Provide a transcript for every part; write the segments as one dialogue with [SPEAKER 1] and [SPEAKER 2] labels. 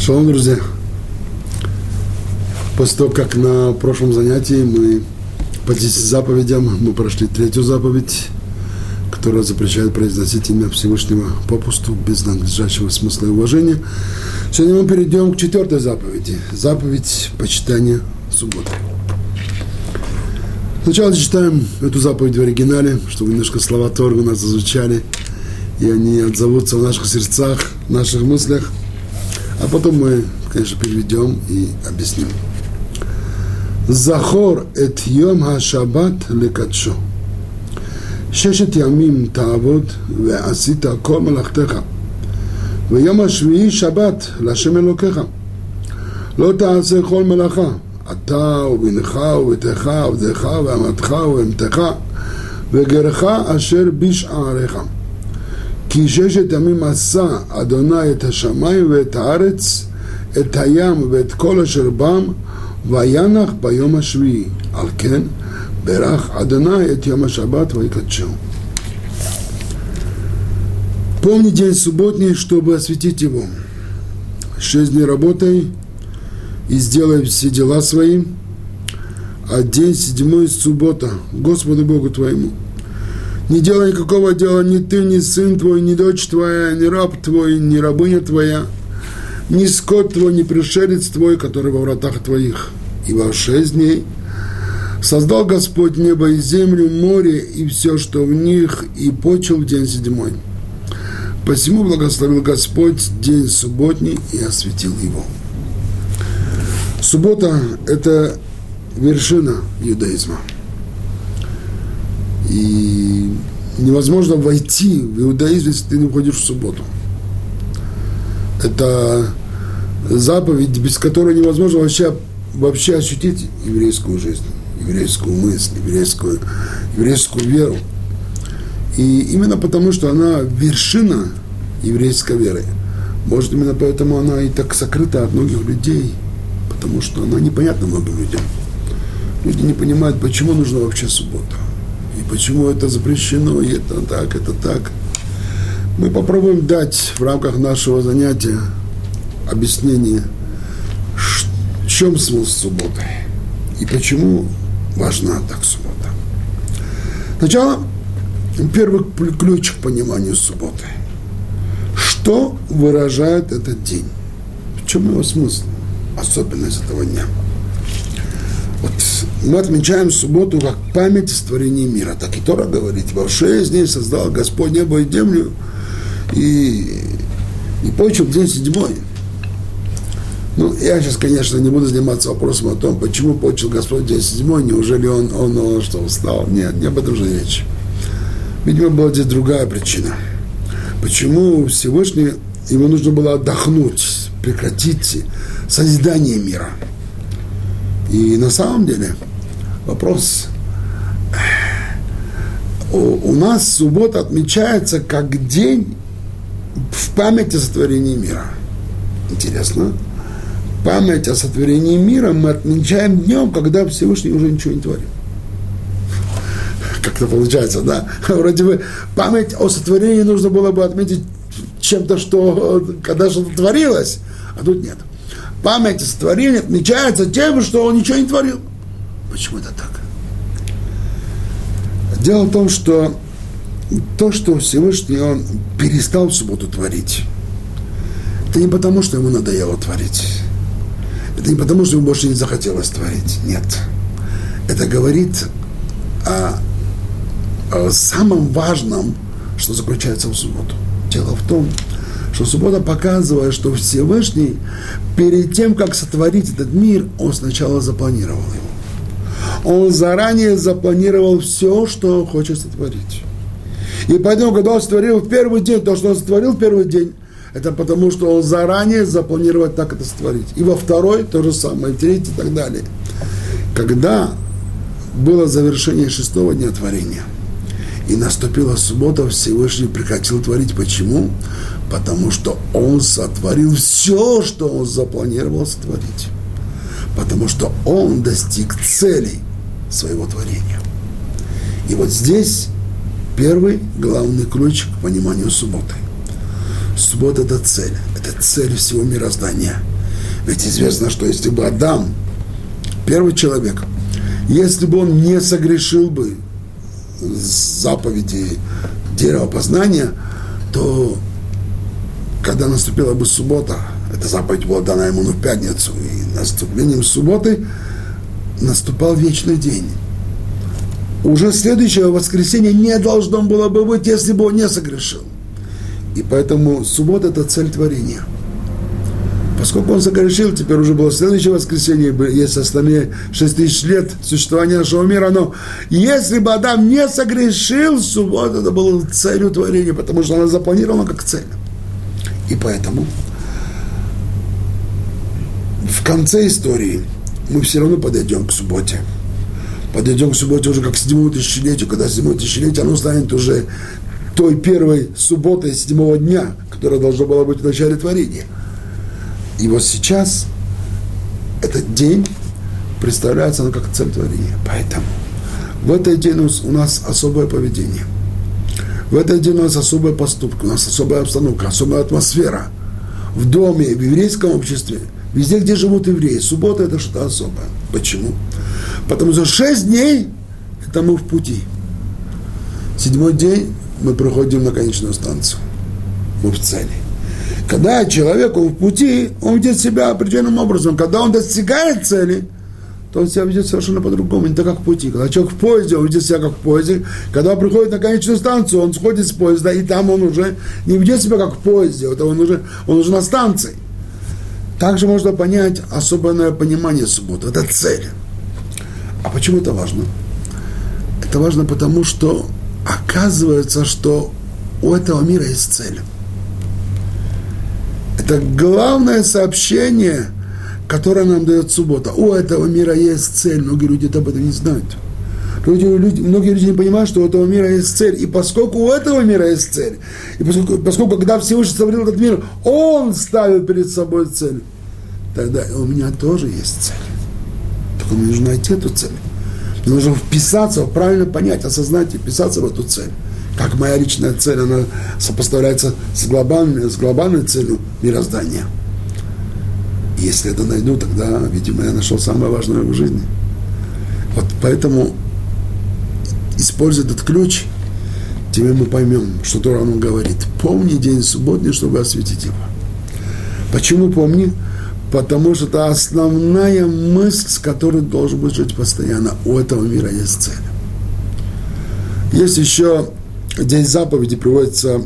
[SPEAKER 1] Шалом, друзья. После того, как на прошлом занятии мы по 10 заповедям, мы прошли третью заповедь, которая запрещает произносить имя Всевышнего попусту, без надлежащего смысла и уважения. Сегодня мы перейдем к четвертой заповеди. Заповедь почитания субботы. Сначала зачитаем эту заповедь в оригинале, чтобы немножко слова Торга нас зазвучали, и они отзовутся в наших сердцах, в наших мыслях. А потом мы, конечно, переведем и объясним. זכור את יום השבת לקדשו. ששת ימים תעבוד ועשית כל מלאכתך. ויום השביעי שבת להשם אלוקיך. לא תעשה כל מלאכה, אתה ובנך וביתך עבדך ואמתך ובהמתך וגרך אשר בשעריך. כי ששת ימים עשה אדוני את השמיים ואת הארץ, את הים ואת כל אשר בם, וינח ביום השביעי. על כן, ברך אדוני את יום השבת ויקדשו. Помни день субботний, чтобы осветить его. Шесть дней работай и сделай все дела свои, а день седьмой – суббота, Господу Богу твоему – не делай никакого дела ни ты, ни сын твой, ни дочь твоя, ни раб твой, ни рабыня твоя, ни скот твой, ни пришелец твой, который во вратах твоих. И во шесть дней создал Господь небо и землю, море и все, что в них, и почел в день седьмой. Посему благословил Господь день субботний и осветил его. Суббота – это вершина иудаизма – и невозможно войти в иудаизм, если ты не уходишь в субботу. Это заповедь, без которой невозможно вообще, вообще ощутить еврейскую жизнь, еврейскую мысль, еврейскую, еврейскую веру. И именно потому, что она вершина еврейской веры. Может, именно поэтому она и так сокрыта от многих людей, потому что она непонятна многим людям. Люди не понимают, почему нужна вообще суббота почему это запрещено, и это так, это так. Мы попробуем дать в рамках нашего занятия объяснение, в чем смысл субботы и почему важна так суббота. Сначала первый ключ к пониманию субботы. Что выражает этот день? В чем его смысл? Особенность этого дня – вот мы отмечаем субботу как память о мира. Так и Тора говорит, во шесть дней создал Господь небо и землю, и, и почел день седьмой. Ну, я сейчас, конечно, не буду заниматься вопросом о том, почему почел Господь день седьмой, неужели он, он, он что, устал? Нет, не об этом же речь. Видимо, была здесь другая причина. Почему Всевышний, ему нужно было отдохнуть, прекратить созидание мира – и на самом деле вопрос, у, у нас суббота отмечается как день в память о сотворении мира. Интересно. Память о сотворении мира мы отмечаем днем, когда Всевышний уже ничего не творит. Как-то получается, да? Вроде бы память о сотворении нужно было бы отметить чем-то, что когда что-то творилось, а тут нет память о сотворении отмечается тем, что он ничего не творил. Почему это так? Дело в том, что то, что Всевышний он перестал в субботу творить, это не потому, что ему надоело творить. Это не потому, что ему больше не захотелось творить. Нет. Это говорит о, о самом важном, что заключается в субботу. Дело в том, что суббота показывает, что Всевышний перед тем, как сотворить этот мир, он сначала запланировал его. Он заранее запланировал все, что он хочет сотворить. И поэтому, когда он сотворил в первый день то, что он сотворил в первый день, это потому, что он заранее запланировал так это сотворить. И во второй то же самое, в третий и так далее. Когда было завершение шестого дня творения, и наступила суббота, Всевышний прекратил творить. Почему? Потому что он сотворил все, что он запланировал сотворить. Потому что он достиг целей своего творения. И вот здесь первый главный ключ к пониманию субботы. Суббота – это цель, это цель всего мироздания. Ведь известно, что если бы Адам, первый человек, если бы он не согрешил бы заповеди дерева познания, то когда наступила бы суббота, эта заповедь была дана ему в пятницу, и наступлением субботы наступал вечный день. Уже следующего воскресенья не должно было бы быть, если бы он не согрешил. И поэтому суббота – это цель творения. Поскольку он согрешил, теперь уже было следующее воскресенье, есть остальные 6 тысяч лет существования нашего мира, но если бы Адам не согрешил, суббота это было целью творения, потому что она запланирована как цель. И поэтому в конце истории мы все равно подойдем к субботе. Подойдем к субботе уже как к седьмому тысячелетию, когда седьмое тысячелетие, оно станет уже той первой субботой седьмого дня, которая должна была быть в начале творения. И вот сейчас этот день представляется ну, как цель творения. Поэтому в этот день у нас особое поведение. В этот день у нас особые поступки, у нас особая обстановка, особая атмосфера. В доме, в еврейском обществе, везде, где живут евреи. Суббота – это что-то особое. Почему? Потому что шесть дней – это мы в пути. Седьмой день мы проходим на конечную станцию. Мы в цели. Когда человек он в пути, он ведет себя определенным образом. Когда он достигает цели, то он себя ведет совершенно по-другому, не так, как в пути. Когда человек в поезде, он ведет себя как в поезде. Когда он приходит на конечную станцию, он сходит с поезда, и там он уже не ведет себя как в поезде, это он уже, он уже на станции. Также можно понять особенное понимание субботы. Это цель. А почему это важно? Это важно потому, что оказывается, что у этого мира есть цель. Это главное сообщение, которое нам дает суббота. У этого мира есть цель. Многие люди об этом не знают. Люди, люди, многие люди не понимают, что у этого мира есть цель. И поскольку у этого мира есть цель, и поскольку, поскольку когда Всевышний сотворил этот мир, Он ставил перед собой цель, тогда у меня тоже есть цель. Только мне нужно найти эту цель. Мне нужно вписаться, правильно понять, осознать и вписаться в эту цель. Как моя личная цель, она сопоставляется с глобальной, с глобальной целью мироздания. Если это найду, тогда, видимо, я нашел самое важное в жизни. Вот поэтому, используя этот ключ, теперь мы поймем, что Тора нам говорит. Помни день субботний, чтобы осветить его. Почему помни? потому что это основная мысль, с которой должен быть жить постоянно. У этого мира есть цель. Есть еще День заповеди приводится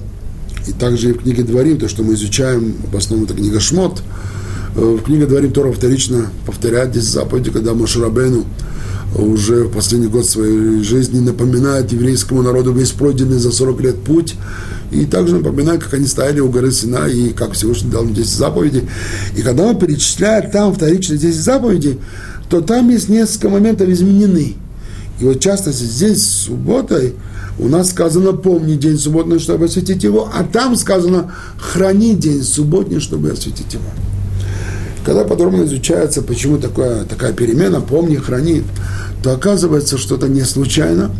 [SPEAKER 1] и также и в книге Дворим, то, что мы изучаем, в основном это книга Шмот, э, в книге Дворим Тора вторично повторяет здесь заповеди, когда Мошерабену уже в последний год своей жизни напоминает еврейскому народу весь пройденный за 40 лет путь, и также напоминает, как они стояли у горы Сина, и как Всевышний дал им 10 заповедей. И когда он перечисляет там вторично 10 заповедей, то там есть несколько моментов изменены. И вот в частности здесь, субботой, у нас сказано «помни день субботний, чтобы осветить его», а там сказано «храни день субботний, чтобы осветить его». Когда подробно изучается, почему такая, такая перемена «помни, храни», то оказывается, что это не случайно,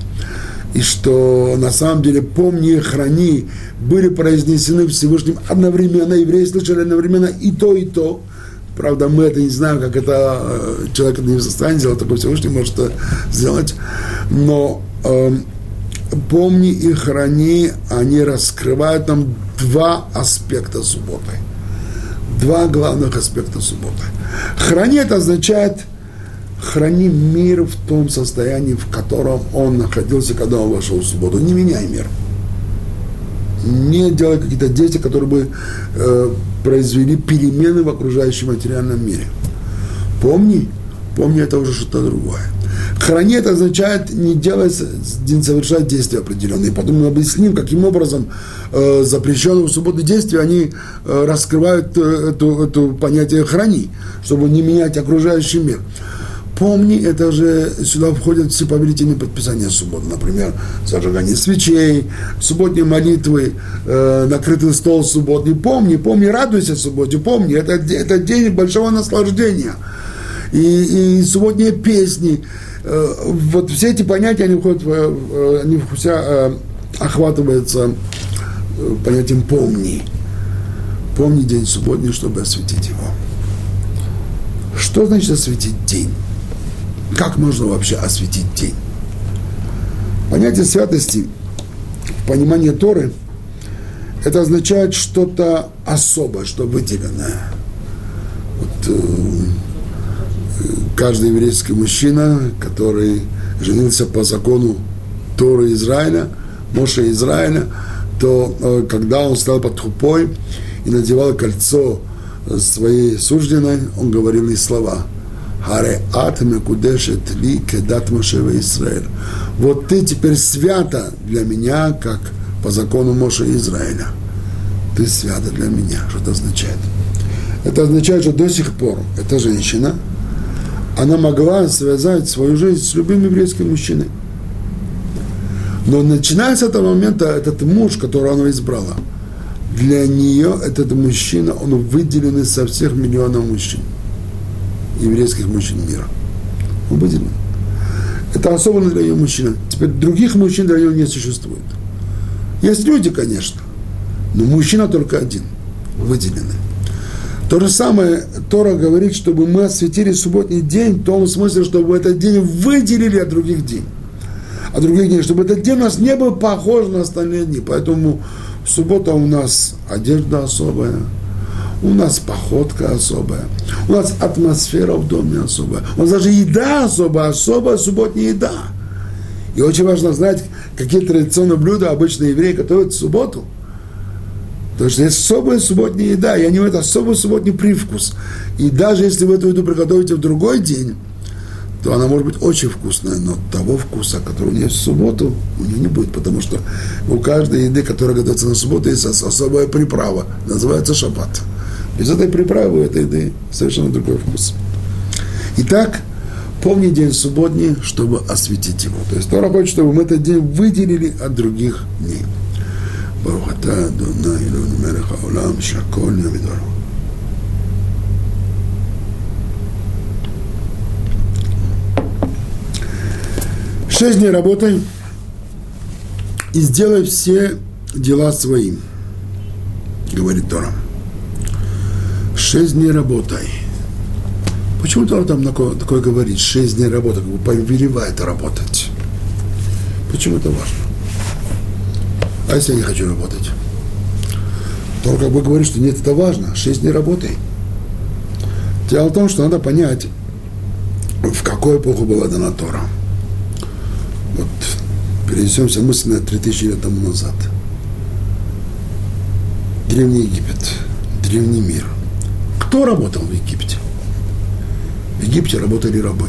[SPEAKER 1] и что на самом деле «помни, храни» были произнесены Всевышним одновременно, евреи слышали одновременно и то, и то. Правда, мы это не знаем, как это э, человек не в состоянии сделать, такой Всевышний может это сделать. Но э, помни и храни, они раскрывают нам два аспекта субботы. Два главных аспекта субботы. Храни это означает храни мир в том состоянии, в котором он находился, когда он вошел в субботу. Не меняй мир. Не делай какие-то действия, которые бы э, произвели перемены в окружающем материальном мире. Помни, помни, это уже что-то другое. Храни это означает не делать, не совершать действия определенные. Потом мы объясним, каким образом э, запрещенные в субботу действия, они э, раскрывают э, эту, эту понятие храни, чтобы не менять окружающий мир. Помни, это же сюда входят все повелительные подписания субботы. Например, зажигание свечей, субботние молитвы, э, накрытый стол субботний. Помни, помни, радуйся субботе, помни, это, это день большого наслаждения. И, и субботние песни, Э, вот все эти понятия, они входят, они вся э, охватываются э, понятием «помни». помни день субботний, чтобы осветить его. Что значит осветить день? Как можно вообще осветить день? Понятие святости, понимание Торы, это означает что-то особое, что выделенное. Вот, э, каждый еврейский мужчина, который женился по закону Торы Израиля, Моше Израиля, то э, когда он стал под хупой и надевал кольцо своей сужденной, он говорил ей слова. Харе ат мекудешет ли кедат Мошева Израиль. Вот ты теперь свята для меня, как по закону Моше Израиля. Ты свята для меня. Что это означает? Это означает, что до сих пор эта женщина, она могла связать свою жизнь с любым еврейским мужчиной. Но начиная с этого момента, этот муж, которого она избрала, для нее этот мужчина, он выделен со всех миллионов мужчин, еврейских мужчин мира. Он выделен. Это особенно для ее мужчины. Теперь других мужчин для нее не существует. Есть люди, конечно, но мужчина только один, выделенный. То же самое Тора говорит, чтобы мы осветили субботний день в том смысле, чтобы этот день выделили от других дней. От других дней, чтобы этот день у нас не был похож на остальные дни. Поэтому суббота у нас одежда особая, у нас походка особая, у нас атмосфера в доме особая, у нас даже еда особая, особая субботняя еда. И очень важно знать, какие традиционные блюда обычно евреи готовят в субботу. Потому что есть особая субботняя еда, и они имеют особый субботний привкус. И даже если вы эту еду приготовите в другой день, то она может быть очень вкусная, но того вкуса, который у нее в субботу, у нее не будет, потому что у каждой еды, которая готовится на субботу, есть особая приправа, называется шаббат. Без этой приправы этой еды совершенно другой вкус. Итак, помни день субботний, чтобы осветить его. То есть Тора хочет, чтобы мы этот день выделили от других дней. ברוך אתה, אדוני אלוהינו מלך העולם, שהכל נהיה בדברו. Шесть дней работай и сделай все дела своим, говорит Тора. Шесть дней работай. Почему Тора там такое, такое говорит? Шесть дней работай, как бы повелевает работать. Почему это важно? А если я не хочу работать? Тора как бы говорит, что нет, это важно. Шесть дней работай. Дело в том, что надо понять, в какую эпоху была дана Тора – вот перенесемся мысленно 3000 лет тому назад. Древний Египет, древний мир. Кто работал в Египте? В Египте работали рабы.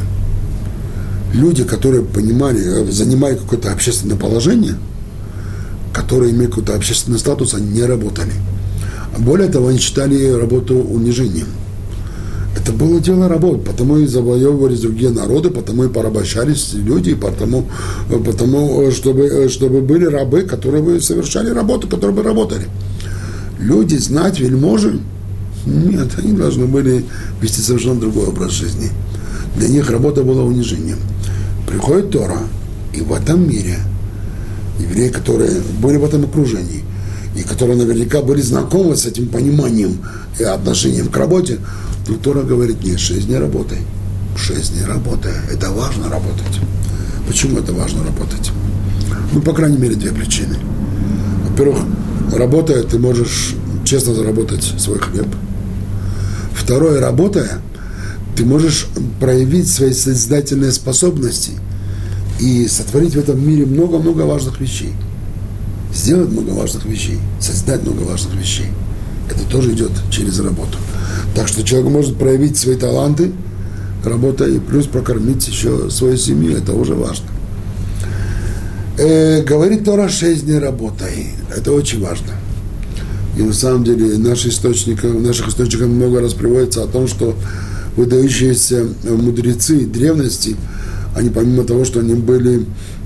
[SPEAKER 1] Люди, которые понимали, занимая какое-то общественное положение, которые имеют какой-то общественный статус, они не работали. Более того, они считали работу унижением – это было дело работы, потому и завоевывались другие народы, потому и порабощались люди, потому, потому чтобы, чтобы были рабы, которые бы совершали работу, которые бы работали. Люди, знать, вельможи, нет, они должны были вести совершенно другой образ жизни. Для них работа была унижением. Приходит Тора, и в этом мире евреи, которые были в этом окружении, и которые наверняка были знакомы с этим пониманием и отношением к работе, но Тора говорит, нет, шесть дней работай. Шесть дней работай. Это важно работать. Почему это важно работать? Ну, по крайней мере, две причины. Во-первых, работая, ты можешь честно заработать свой хлеб. Второе, работая, ты можешь проявить свои создательные способности и сотворить в этом мире много-много важных вещей. Сделать много важных вещей, создать много важных вещей. Это тоже идет через работу. Так что человек может проявить свои таланты, работая, и плюс прокормить еще свою семью, это уже важно. Э, говорит Тора шесть дней работай. Это очень важно. И на самом деле наши источники, в наших источниках много раз приводится о том, что выдающиеся мудрецы древности, они помимо того, что они были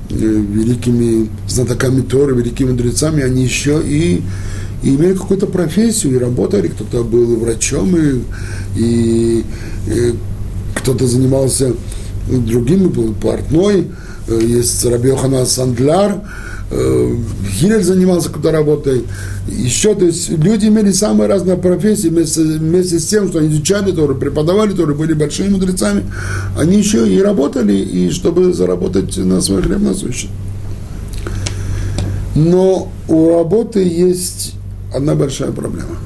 [SPEAKER 1] э, великими знатоками Торы, великими мудрецами, они еще и и имели какую-то профессию, и работали, кто-то был врачом, и, и, и кто-то занимался другим, был портной, есть Рабиохана Сандляр, э, Гилель занимался какой-то работой, еще, то есть люди имели самые разные профессии, вместе, вместе с тем, что они изучали Тору, преподавали Тору, были большими мудрецами, они еще и работали, и чтобы заработать на свой хлеб насущный. Но у работы есть одна большая проблема.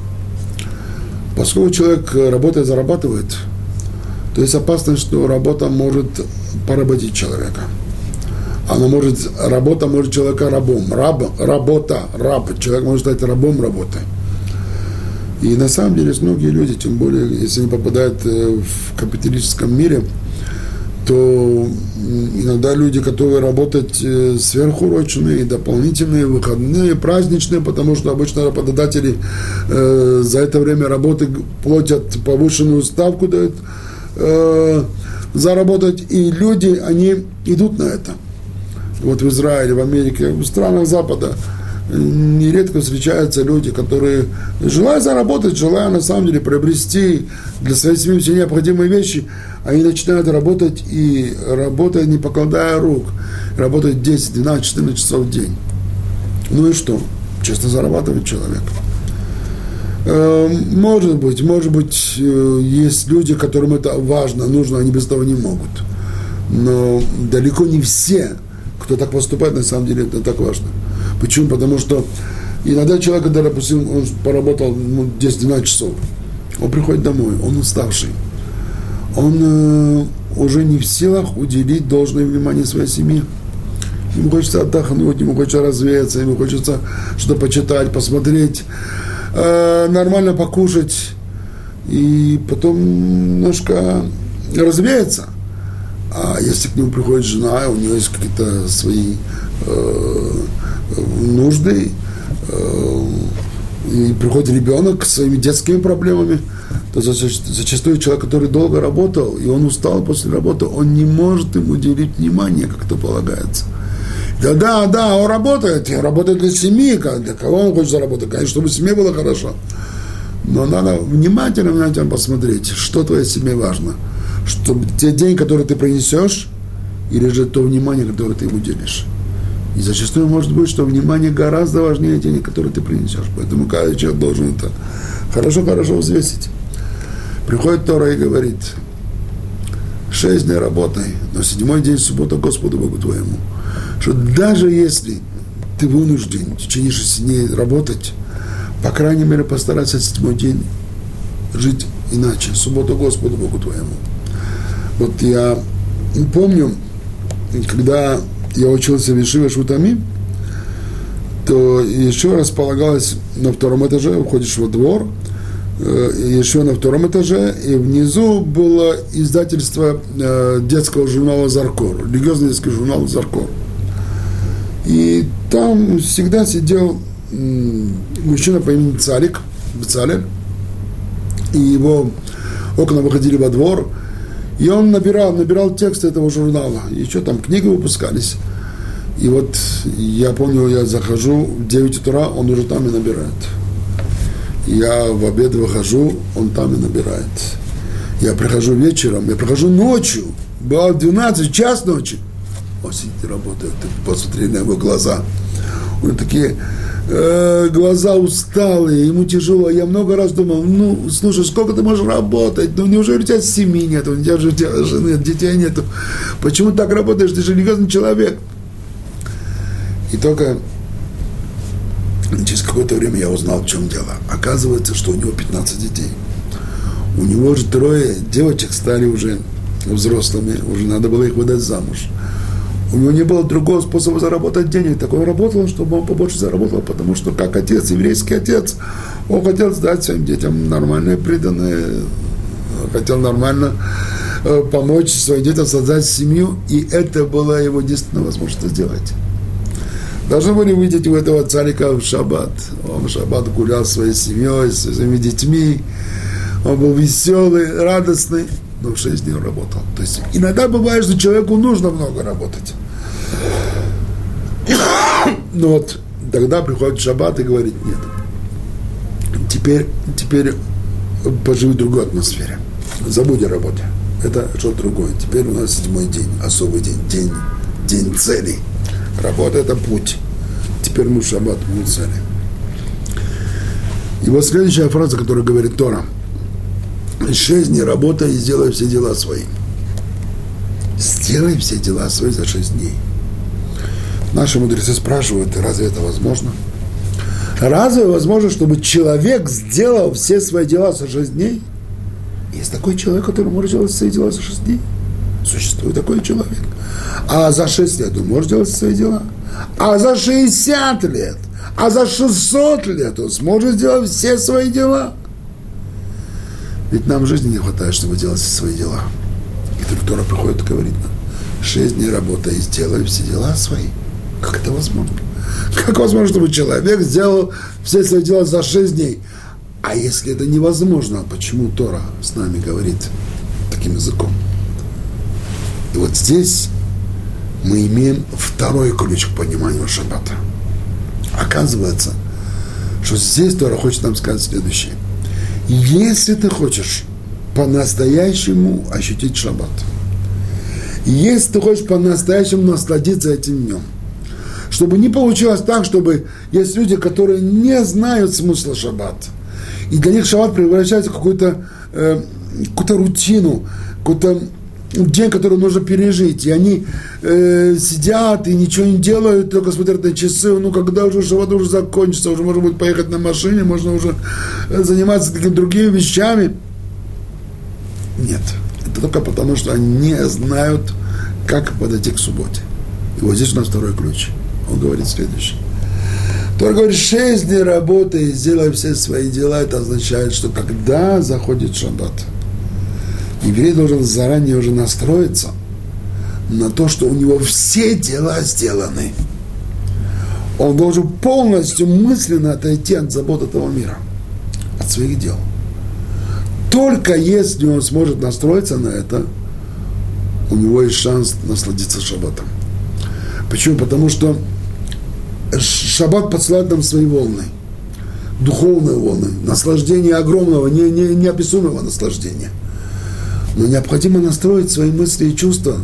[SPEAKER 1] Поскольку человек работает, зарабатывает, то есть опасность, что работа может поработить человека. Она может, работа может человека рабом. Раб, работа, раб. Человек может стать рабом работы. И на самом деле многие люди, тем более, если они попадают э, в капиталистическом мире, то иногда люди готовы работать э, сверхурочные, дополнительные, выходные, праздничные, потому что обычно работодатели э, за это время работы платят повышенную ставку, дают э, заработать, и люди, они идут на это. Вот в Израиле, в Америке, в странах Запада нередко встречаются люди, которые, желая заработать, желая на самом деле приобрести для своей семьи все необходимые вещи, они начинают работать и работать, не покладая рук, работать 10, 12, 14 часов в день. Ну и что? Честно зарабатывает человек. Э, может быть, может быть, э, есть люди, которым это важно, нужно, они без этого не могут. Но далеко не все, кто так поступает, на самом деле это так важно. Почему? Потому что иногда человек, когда, допустим, он поработал ну, 10-12 часов, он приходит домой, он уставший, он э, уже не в силах уделить должное внимание своей семье. Ему хочется отдохнуть, ему хочется развеяться, ему хочется что-то почитать, посмотреть, э, нормально покушать, и потом немножко развеяться. А если к нему приходит жена, у нее есть какие-то свои э, нужды, э, и приходит ребенок с своими детскими проблемами, то зачастую человек, который долго работал, и он устал после работы, он не может ему уделить внимание, как это полагается. Да, да, да, он работает, он работает для семьи, для кого он хочет заработать, конечно, чтобы семье было хорошо. Но надо внимательно, внимательно посмотреть, что твоей семье важно. Чтобы те деньги, которые ты принесешь, или же то внимание, которое ты ему уделишь. И зачастую может быть, что внимание гораздо важнее денег, которые ты принесешь. Поэтому каждый человек должен это хорошо-хорошо взвесить. Приходит Тора и говорит, шесть дней работай, но седьмой день суббота Господу Богу твоему. Что даже если ты вынужден в течение шести дней работать, по крайней мере, постарайся седьмой день жить иначе. Суббота Господу Богу твоему. Вот я помню, когда я учился в Ешиве Шутами, то еще располагалась на втором этаже, входишь во двор, э, еще на втором этаже, и внизу было издательство э, детского журнала «Заркор», религиозный детский журнал «Заркор». И там всегда сидел мужчина по имени Царик, Бецалель, и его окна выходили во двор – и он набирал, набирал текст этого журнала. Еще там книги выпускались. И вот я помню, я захожу в 9 утра, он уже там и набирает. Я в обед выхожу, он там и набирает. Я прихожу вечером, я прихожу ночью, было 12, час ночи. Он сидит и работает, посмотри на его глаза. У него такие э, глаза усталые, ему тяжело. Я много раз думал, ну, слушай, сколько ты можешь работать? Ну, неужели у тебя семьи нет, у тебя же жены нет, детей нету? Почему так работаешь? Ты же религиозный человек. И только через какое-то время я узнал, в чем дело. Оказывается, что у него 15 детей. У него же трое девочек стали уже взрослыми, уже надо было их выдать замуж. У него не было другого способа заработать денег. Так он работал, чтобы он побольше заработал, потому что как отец, еврейский отец, он хотел дать своим детям нормальные преданные, хотел нормально э, помочь своим детям создать семью, и это была его единственная возможность сделать. Должны были видеть у этого царика в шаббат. Он в шаббат гулял своей семьей, со своими детьми. Он был веселый, радостный, но в шесть дней работал. То есть иногда бывает, что человеку нужно много работать. Ну вот, тогда приходит шаббат и говорит, нет, теперь, теперь поживи в другой атмосфере. Забудь о работе. Это что-то другое. Теперь у нас седьмой день, особый день, день, день целей. Работа – это путь. теперь мы в шаббат в цели. И вот следующая фраза, которую говорит Тора. Шесть дней работай и сделай все дела свои. Сделай все дела свои за шесть дней. Наши мудрецы спрашивают, разве это возможно? Разве возможно, чтобы человек сделал все свои дела за шесть дней? Есть такой человек, который может делать свои дела за шесть дней? Существует такой человек. А за шесть лет он может делать свои дела? А за 60 лет? А за 600 лет он сможет сделать все свои дела? Ведь нам жизни не хватает, чтобы делать все свои дела. И Тора приходит и говорит нам, шесть дней работай и сделай все дела свои. Как это возможно? Как возможно, чтобы человек сделал все свои дела за шесть дней? А если это невозможно, почему Тора с нами говорит таким языком? И вот здесь мы имеем второй ключ к пониманию шаббата. Оказывается, что здесь Тора хочет нам сказать следующее. Если ты хочешь по-настоящему ощутить шаббат, если ты хочешь по-настоящему насладиться этим днем, чтобы не получилось так, чтобы есть люди, которые не знают смысла шаббата, и для них шаббат превращается в какую-то э, какую рутину, какую-то день, который нужно пережить. И они э, сидят и ничего не делают, только смотрят на часы. Ну, когда уже шаббат уже закончится, уже можно будет поехать на машине, можно уже э, заниматься какими-то другими вещами. Нет. Это только потому, что они не знают, как подойти к субботе. И вот здесь у нас второй ключ. Он говорит следующее. Тор говорит, шесть дней работы и сделай все свои дела. Это означает, что когда заходит шаббат – еврей должен заранее уже настроиться на то, что у него все дела сделаны. Он должен полностью мысленно отойти от забот этого мира, от своих дел. Только если он сможет настроиться на это, у него есть шанс насладиться шаббатом. Почему? Потому что шаббат посылает нам свои волны, духовные волны, наслаждение огромного, не, не, неописуемого наслаждения – но необходимо настроить свои мысли и чувства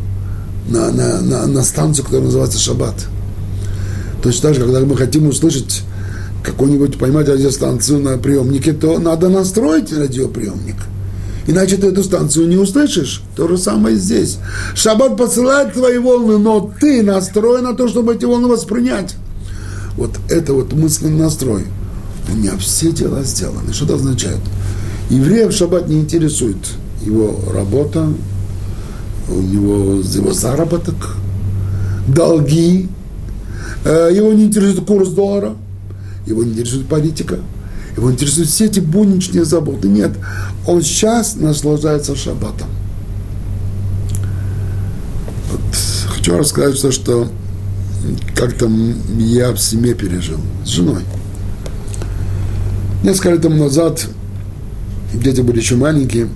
[SPEAKER 1] на, на, на, на станцию, которая называется шаббат. Точно так же, когда мы хотим услышать какую-нибудь, поймать радиостанцию на приемнике, то надо настроить радиоприемник. Иначе ты эту станцию не услышишь. То же самое здесь. Шаббат посылает твои волны, но ты настроен на то, чтобы эти волны воспринять. Вот это вот мысленный настрой. У меня все дела сделаны. Что это означает? Евреев шаббат не интересует его работа, у него его заработок, долги, э, его не интересует курс доллара, его не интересует политика, его интересуют все эти будничные заботы. Нет, он сейчас наслаждается шаббатом. Вот, хочу рассказать, что, что как-то я в семье пережил с женой. Несколько лет тому назад, дети были еще маленькие,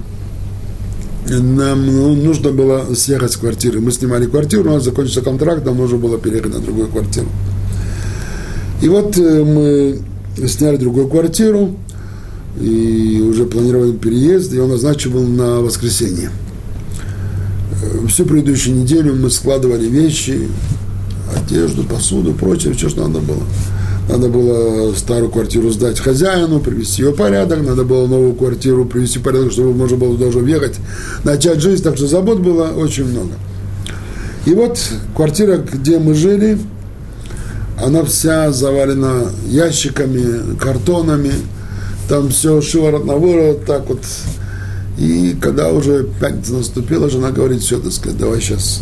[SPEAKER 1] нам ну, нужно было съехать с квартиры. Мы снимали квартиру, у нас закончился контракт, нам нужно было переехать на другую квартиру. И вот э, мы сняли другую квартиру, и уже планировали переезд, и он назначен на воскресенье. Э, всю предыдущую неделю мы складывали вещи, одежду, посуду, прочее, все, что надо было. Надо было старую квартиру сдать хозяину, привести ее в порядок, надо было новую квартиру привести в порядок, чтобы можно было даже въехать, начать жизнь, так что забот было очень много. И вот квартира, где мы жили, она вся завалена ящиками, картонами, там все шиворот на ворот, так вот. И когда уже пятница наступила, жена говорит, все, так сказать, давай сейчас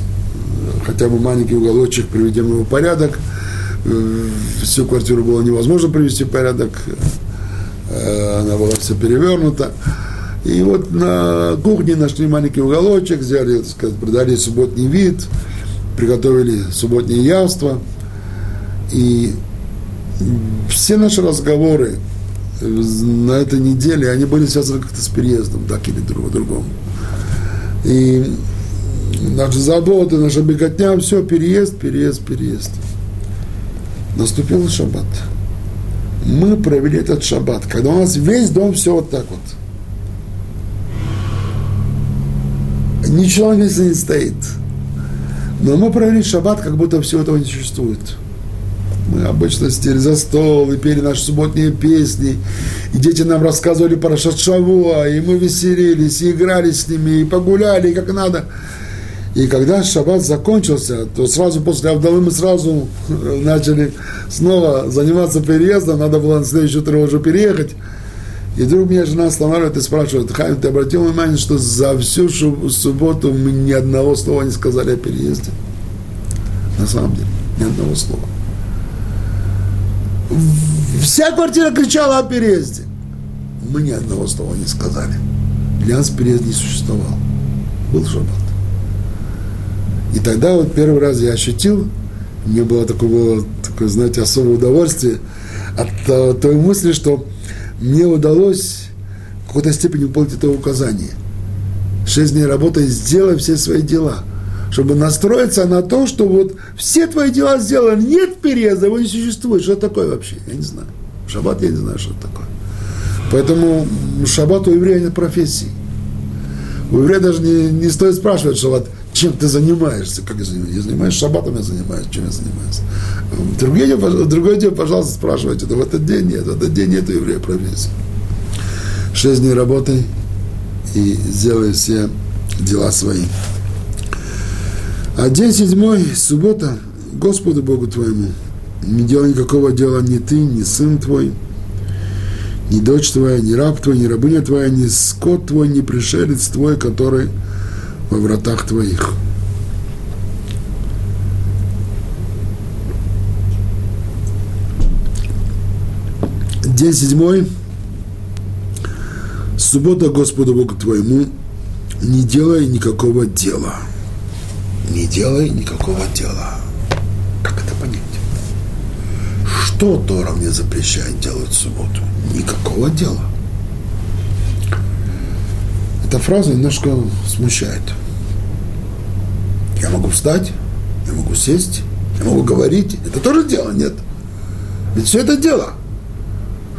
[SPEAKER 1] хотя бы маленький уголочек приведем его в порядок – Э, всю квартиру было невозможно привести в порядок, э, она была вся перевернута. И вот на кухне нашли маленький уголочек, взяли, так сказать, продали субботний вид, приготовили субботнее явство. И все наши разговоры на этой неделе, они были связаны как-то с переездом, так или друг другому. И наши заботы, наша беготня, все, переезд, переезд, переезд наступил шаббат. Мы провели этот шаббат, когда у нас весь дом все вот так вот. Ничего не стоит. Но мы провели шаббат, как будто всего этого не существует. Мы обычно сидели за стол и пели наши субботние песни. И дети нам рассказывали про Шатшавуа, и мы веселились, и играли с ними, и погуляли, как надо. И когда шаббат закончился, то сразу после Авдалы мы сразу начали снова заниматься переездом, надо было на следующее утро уже переехать. И вдруг меня жена останавливает и спрашивает, Хайм, ты обратил внимание, что за всю субботу мы ни одного слова не сказали о переезде? На самом деле, ни одного слова. Вся квартира кричала о переезде. Мы ни одного слова не сказали. Для нас переезд не существовал. Был шаббат. И тогда вот первый раз я ощутил, мне было такое, такое знаете, особое удовольствие от той мысли, что мне удалось в какой-то степени выполнить это указание. Шесть дней работы, сделай все свои дела. Чтобы настроиться на то, что вот все твои дела сделаны, нет переезда, его не существует. Что такое вообще? Я не знаю. Шаббат я не знаю, что такое. Поэтому шаббат у еврея нет профессии. У еврея даже не, не стоит спрашивать шаббат, чем ты занимаешься, как я занимаюсь. Я занимаюсь шаббатом, я занимаюсь, чем я занимаюсь. Другой день, другой день, пожалуйста, спрашивайте, но в этот день нет, в этот день нет у еврея профессии. Шесть дней работай и сделай все дела свои. А день седьмой, суббота, Господу Богу твоему, не делай никакого дела ни ты, ни сын твой, ни дочь твоя, ни раб твой, ни рабыня твоя, ни скот твой, ни пришелец твой, который во вратах твоих. День седьмой, суббота Господу Богу твоему, не делай никакого дела. Не делай никакого дела. Как это понять? Что Тора мне запрещает делать в субботу? Никакого дела. Эта фраза немножко смущает. Я могу встать, я могу сесть, я могу говорить. Это тоже дело, нет? Ведь все это дело.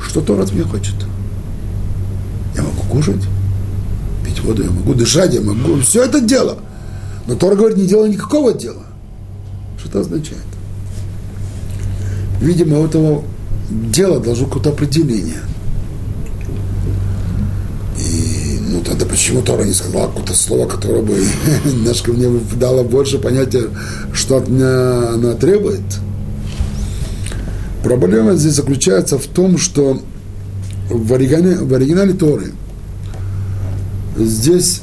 [SPEAKER 1] Что Тора меня хочет? Я могу кушать, пить воду, я могу дышать, я могу... Все это дело. Но Тора говорит, не делай никакого дела. Что это означает? Видимо, у этого дела должно какое-то определение – тогда почему Тора не сказала какое-то слово, которое бы немножко мне дало больше понятия, что от меня она требует? Проблема здесь заключается в том, что в оригинале, в оригинале Торы здесь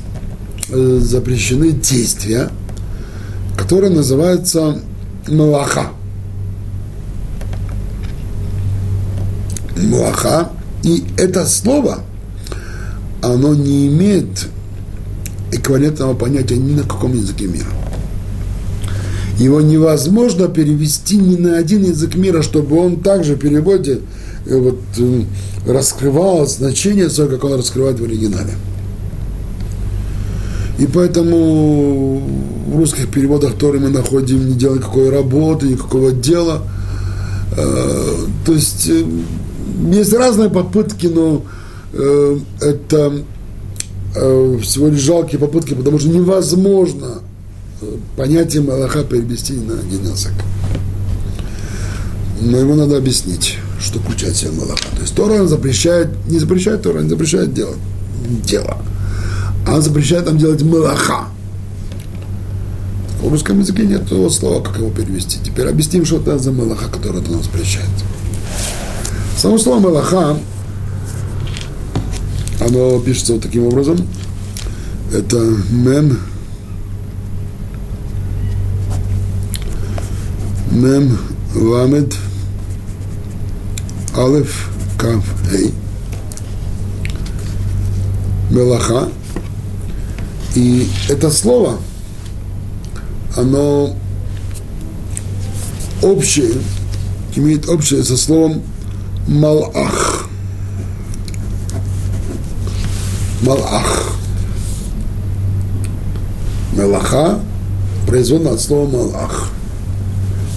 [SPEAKER 1] э, запрещены действия, которые называются малаха. Малаха. И это слово – оно не имеет эквивалентного понятия ни на каком языке мира. Его невозможно перевести ни на один язык мира, чтобы он также в переводе э, вот, э, раскрывал значение свое, как он раскрывает в оригинале. И поэтому в русских переводах Торы мы находим не делай никакой работы, никакого дела. Э, то есть есть разные попытки, но Э, это э, всего лишь жалкие попытки, потому что невозможно э, понятие Малаха перевести на один язык. Но ему надо объяснить, что включает себя Малаха. То есть Тора запрещает, не запрещает Тора, не запрещает делать дело. А запрещает нам делать Малаха. В русском языке нет того слова, как его перевести. Теперь объясним, что это за Малаха, который это нам запрещает. Само слово Малаха оно пишется вот таким образом. Это мем, мем, ламед, алеф, кав, эй, мелаха. И это слово, оно общее, имеет общее со словом малах. Малах. Мелаха производно от слова Малах.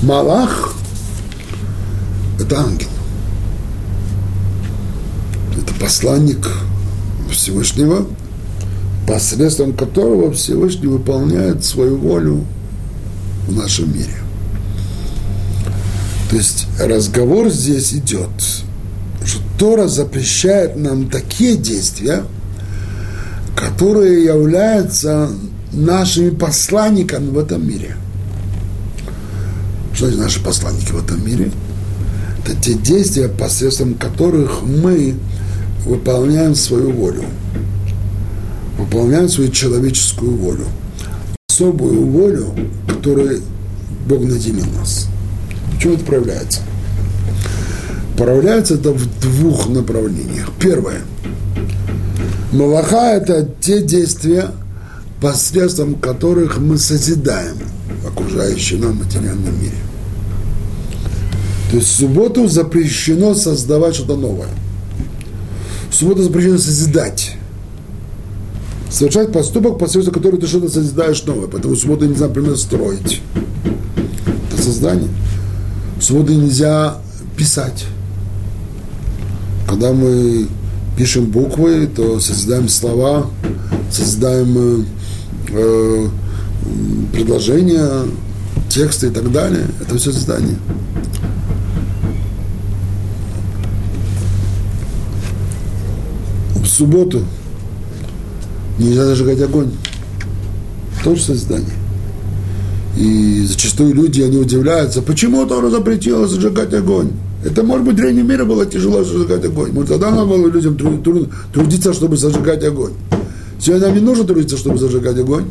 [SPEAKER 1] Малах – это ангел. Это посланник Всевышнего, посредством которого Всевышний выполняет свою волю в нашем мире. То есть разговор здесь идет, что Тора запрещает нам такие действия, которые являются нашими посланниками в этом мире. Что значит наши посланники в этом мире? Это те действия, посредством которых мы выполняем свою волю, выполняем свою человеческую волю, особую волю, которой Бог наделил нас. Почему это проявляется? Проявляется это в двух направлениях. Первое. Малаха – это те действия, посредством которых мы созидаем окружающий нам материальном мире. То есть в субботу запрещено создавать что-то новое. В субботу запрещено созидать. Совершать поступок, посредством которого ты что-то созидаешь новое. Поэтому в субботу нельзя, например, строить. Это создание. В субботу нельзя писать. Когда мы пишем буквы, то создаем слова, создаем э, предложения, тексты и так далее. Это все создание. В субботу нельзя зажигать огонь. Тоже создание. И зачастую люди, они удивляются, почему Тора запретила зажигать огонь? Это, может быть, в древнем мире было тяжело зажигать огонь. Может, тогда надо было людям трудиться, чтобы зажигать огонь. Сегодня нам не нужно трудиться, чтобы зажигать огонь.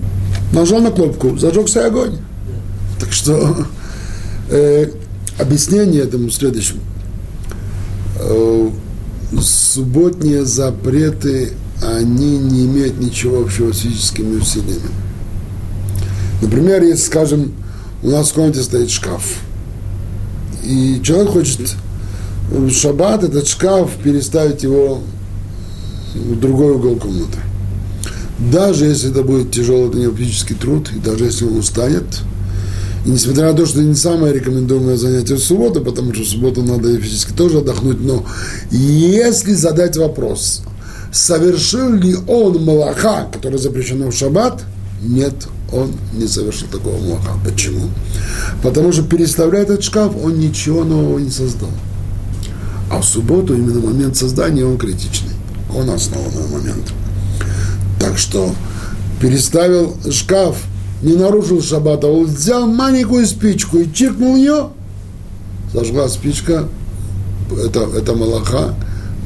[SPEAKER 1] Нажал на кнопку, зажегся огонь. Так что э, объяснение этому следующему. Э, субботние запреты, они не имеют ничего общего с физическими усилиями. Например, если, скажем, у нас в комнате стоит шкаф, и человек хочет в шаббат этот шкаф переставить его в другой угол комнаты. Даже если это будет тяжелый тренировический труд, и даже если он устанет, и несмотря на то, что это не самое рекомендуемое занятие в субботу, потому что в субботу надо физически тоже отдохнуть, но если задать вопрос, совершил ли он малаха, который запрещено в шаббат, нет, он не совершил такого малаха. Почему? Потому что переставляя этот шкаф, он ничего нового не создал. А в субботу именно момент создания он критичный. Он основной момент. Так что переставил шкаф, не нарушил шаббата, он взял маленькую спичку и чиркнул ее, зажгла спичка, это, это малаха,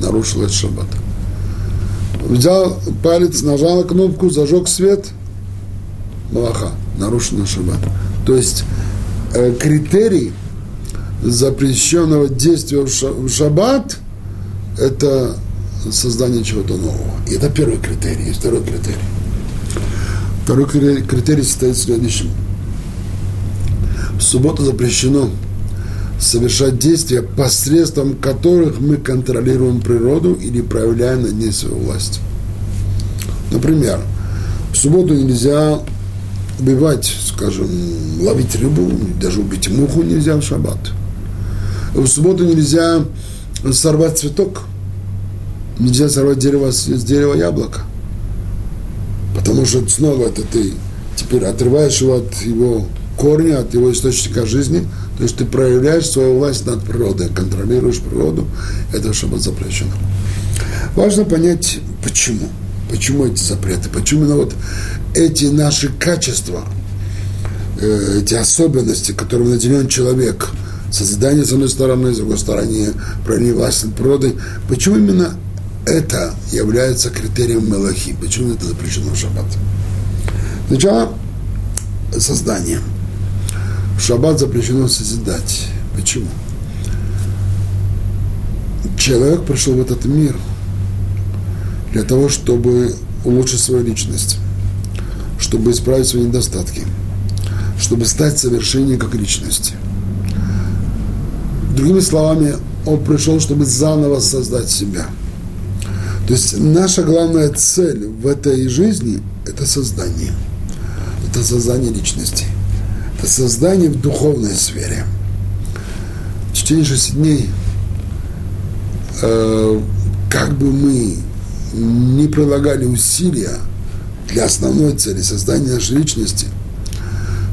[SPEAKER 1] этот шаббат. Взял палец, нажал на кнопку, зажег свет, малаха, нарушен шаббат. То есть э, критерий запрещенного действия в шаббат – это создание чего-то нового. И это первый критерий. Есть второй критерий. Второй критерий состоит в следующем. В субботу запрещено совершать действия, посредством которых мы контролируем природу или проявляем над ней свою власть. Например, в субботу нельзя убивать, скажем, ловить рыбу, даже убить муху нельзя в шаббат. В субботу нельзя сорвать цветок – нельзя сорвать дерево с, дерева яблоко. Потому что снова это ты теперь отрываешь его от его корня, от его источника жизни, то есть ты проявляешь свою власть над природой, контролируешь природу, это чтобы запрещено. Важно понять, почему. Почему эти запреты, почему именно вот эти наши качества, э, эти особенности, которыми наделен человек, созидание с одной стороны, с другой стороны, проявление власти над почему именно это является критерием Мелахи. Почему это запрещено в шаббат? Сначала создание. В шаббат запрещено созидать. Почему? Человек пришел в этот мир для того, чтобы улучшить свою личность, чтобы исправить свои недостатки, чтобы стать совершеннее как личности. Другими словами, он пришел, чтобы заново создать себя – то есть наша главная цель в этой жизни – это создание. Это создание личности. Это создание в духовной сфере. В течение шести дней, э, как бы мы не прилагали усилия для основной цели создания нашей личности,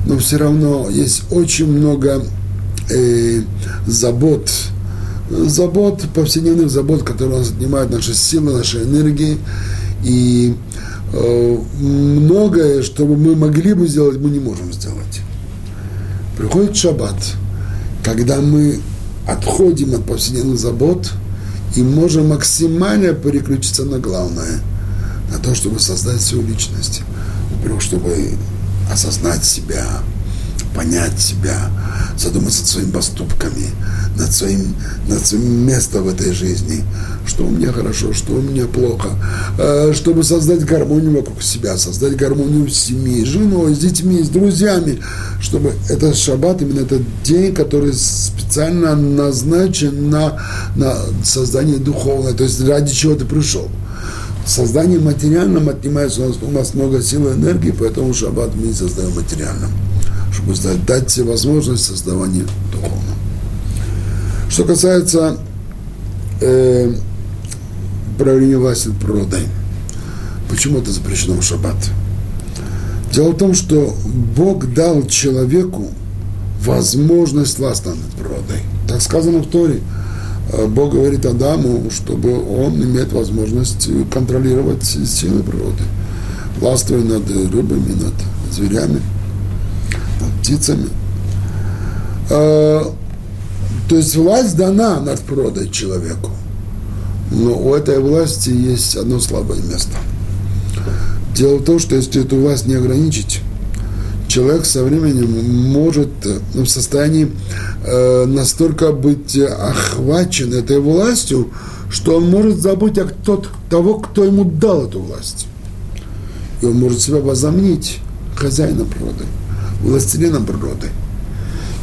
[SPEAKER 1] но все равно есть очень много э, забот, забот, повседневных забот, которые отнимают наши силы, наши энергии. И э, многое, что мы могли бы сделать, мы не можем сделать. Приходит шаббат, когда мы отходим от повседневных забот и можем максимально переключиться на главное, на то, чтобы создать свою личность, чтобы осознать себя, понять себя, задуматься над своими поступками, над своим, над своим местом в этой жизни, что у меня хорошо, что у меня плохо, э, чтобы создать гармонию вокруг себя, создать гармонию в семье, с женой, с детьми, с друзьями, чтобы этот шаббат, именно этот день, который специально назначен на, на создание духовное, то есть ради чего ты пришел. Создание материальным отнимается у нас, у нас много сил и энергии, поэтому шаббат мы не создаем материальным чтобы дать себе возможность создавания духовного. Что касается э, проявления власти над природой, почему это запрещено в шаббат? Дело в том, что Бог дал человеку возможность власти над природой. Так сказано в Торе. Э, Бог говорит Адаму, чтобы он имеет возможность контролировать силы природы, властвуя над рыбами, над зверями – птицами. А, то есть власть дана над природой человеку. Но у этой власти есть одно слабое место. Дело в том, что если эту власть не ограничить, человек со временем может ну, в состоянии э, настолько быть охвачен этой властью, что он может забыть о тот, того, кто ему дал эту власть. И он может себя возомнить хозяином природы властелином природы.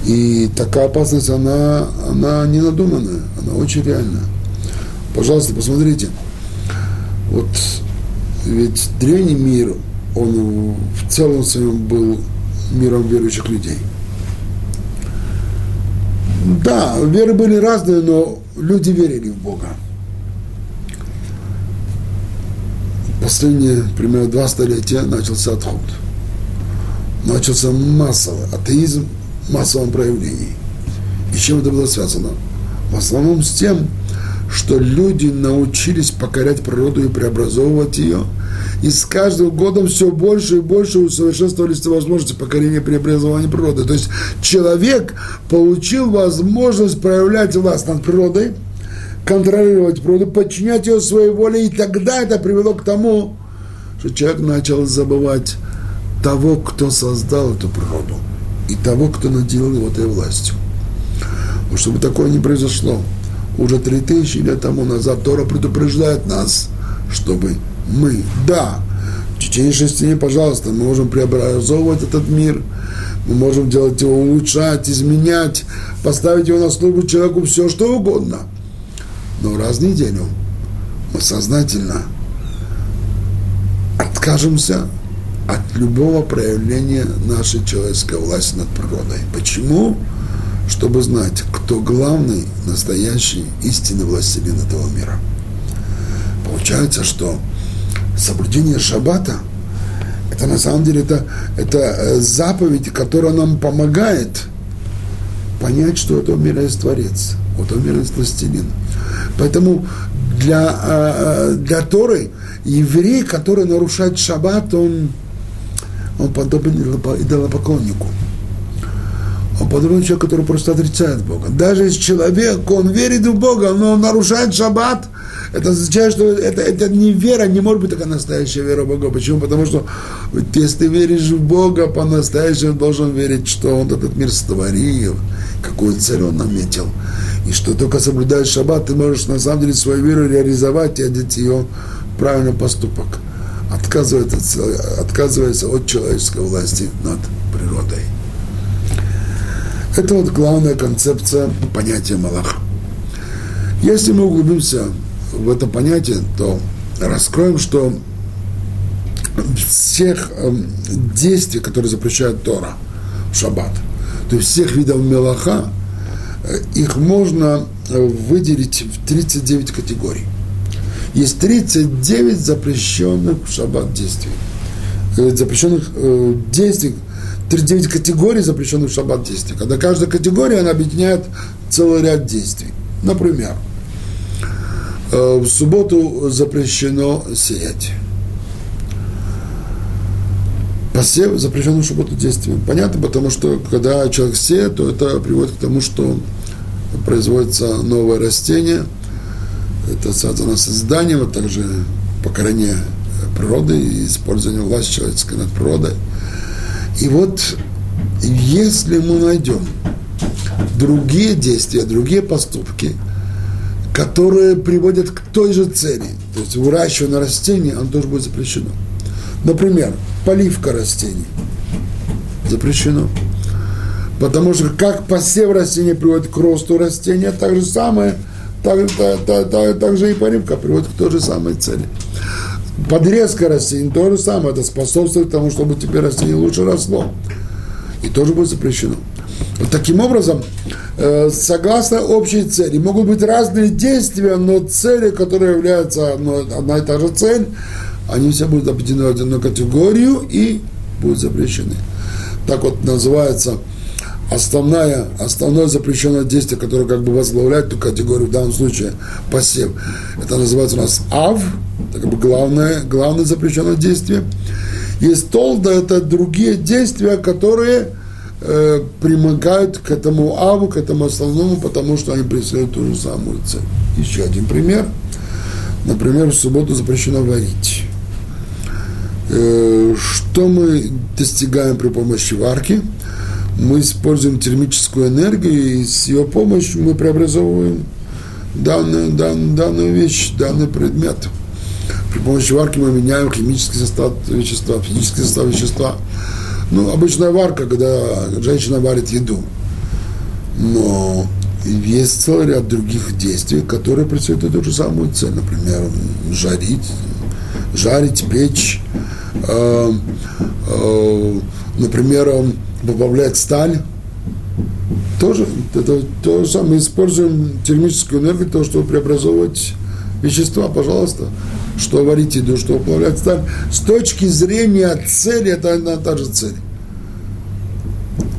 [SPEAKER 1] И такая опасность, она, она не надуманная, она очень реальная. Пожалуйста, посмотрите. Вот ведь древний мир, он в целом своем был миром верующих людей. Да, веры были разные, но люди верили в Бога. Последние примерно два столетия начался отход – начался массовый атеизм в массовом проявлении. И с чем это было связано? В основном с тем, что люди научились покорять природу и преобразовывать ее, и с каждым годом все больше и больше усовершенствовались возможности покорения и преобразования природы. То есть человек получил возможность проявлять власть над природой, контролировать природу, подчинять ее своей воле, и тогда это привело к тому, что человек начал забывать того, кто создал эту природу, и того, кто наделил его этой властью. Но чтобы такое не произошло, уже три тысячи лет тому назад Тора предупреждает нас, чтобы мы, да, в течение шести дней, пожалуйста, мы можем преобразовывать этот мир, мы можем делать его улучшать, изменять, поставить его на службу человеку все, что угодно. Но раз в неделю мы сознательно откажемся от любого проявления нашей человеческой власти над природой. Почему? Чтобы знать, кто главный, настоящий, истинный властелин этого мира. Получается, что соблюдение шаббата – это на самом деле это, это э, заповедь, которая нам помогает понять, что у этого мира есть Творец, у этого мира есть властелин. Поэтому для, э, э, для Торы еврей, который нарушает шаббат, он он подобен идолопоклоннику. Он подобен человеку, который просто отрицает Бога. Даже если человек, он верит в Бога, но он нарушает шаббат, это означает, что это, это не вера, не может быть такая настоящая вера в Бога. Почему? Потому что если ты веришь в Бога по-настоящему, должен верить, что Он этот мир створил, какую цель Он наметил. И что только соблюдая шаббат, ты можешь на самом деле свою веру реализовать и одеть ее в правильный поступок отказывается, отказывается от человеческой власти над природой. Это вот главная концепция понятия Малаха. Если мы углубимся в это понятие, то раскроем, что всех э, действий, которые запрещают Тора, Шаббат, то есть всех видов Мелаха, э, их можно э, выделить в 39 категорий – есть 39 запрещенных в шаббат действий. Запрещенных э, действий, 39 категорий запрещенных в шаббат действий, когда каждая категория, она объединяет целый ряд действий. Например, э, в субботу запрещено сеять. Посев запрещен в субботу действием. Понятно, потому что когда человек сеет, то это приводит к тому, что производится новое растение. Это связано с созданием, а также покорение природы и использование власти человеческой над природой. И вот если мы найдем другие действия, другие поступки, которые приводят к той же цели, то есть выращивание растений, оно тоже будет запрещено. Например, поливка растений запрещено. Потому что как посев растения приводит к росту растения, так же самое, так, так, так, так, так же и поливка приводит к той же самой цели. Подрезка растений то же самое, это способствует тому, чтобы теперь растение лучше росло. И тоже будет запрещено. Вот таким образом, э, согласно общей цели, могут быть разные действия, но цели, которые являются одна и та же цель, они все будут объединены в одну категорию и будут запрещены. Так вот называется основная, основное запрещенное действие, которое как бы возглавляет эту категорию, в данном случае посев. Это называется у нас ав, это как бы главное, главное запрещенное действие. Есть толда, это другие действия, которые э, примыкают к этому аву, к этому основному, потому что они преследуют ту же самую цель. Еще один пример. Например, в субботу запрещено варить. Э, что мы достигаем при помощи варки? Мы используем термическую энергию, и с ее помощью мы преобразовываем данную, данную, данную вещь, данный предмет. При помощи варки мы меняем химический состав вещества, физический состав вещества. Ну, обычная варка, когда женщина варит еду. Но есть целый ряд других действий, которые преследуют ту же самую цель. Например, жарить, жарить, печь, э, э, например, добавлять сталь. Тоже это то же самое. Используем термическую энергию того, чтобы преобразовывать вещества, пожалуйста. Что варить еду, что уплавлять сталь. С точки зрения цели, это одна та же цель.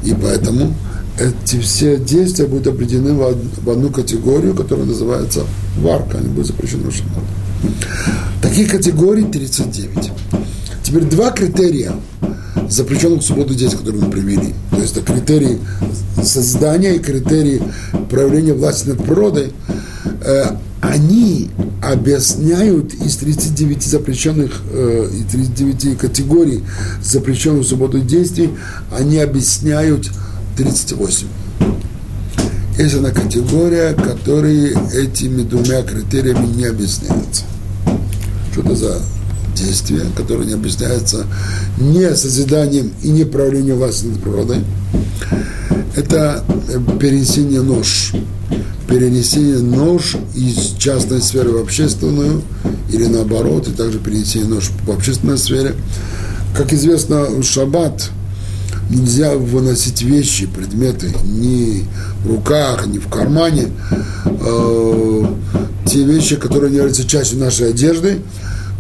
[SPEAKER 1] И поэтому эти все действия будут определены в одну категорию, которая называется варка, они будут запрещены в шаббат. Таких категорий 39. Теперь два критерия запрещенных в субботу действий, которые мы привели. То есть это критерии создания и критерии проявления власти над природой. Э, они объясняют из 39 запрещенных, э, из 39 категорий запрещенных в субботу действий, они объясняют 38. Есть одна категория, которые этими двумя критериями не объясняются. Что это за действие, которое не объясняется не созиданием и не правлением власти над природой? Это перенесение нож. Перенесение нож из частной сферы в общественную, или наоборот, и также перенесение нож в общественной сфере. Как известно, в шаббат – нельзя выносить вещи, предметы ни в руках, ни в кармане. Э, те вещи, которые являются частью нашей одежды,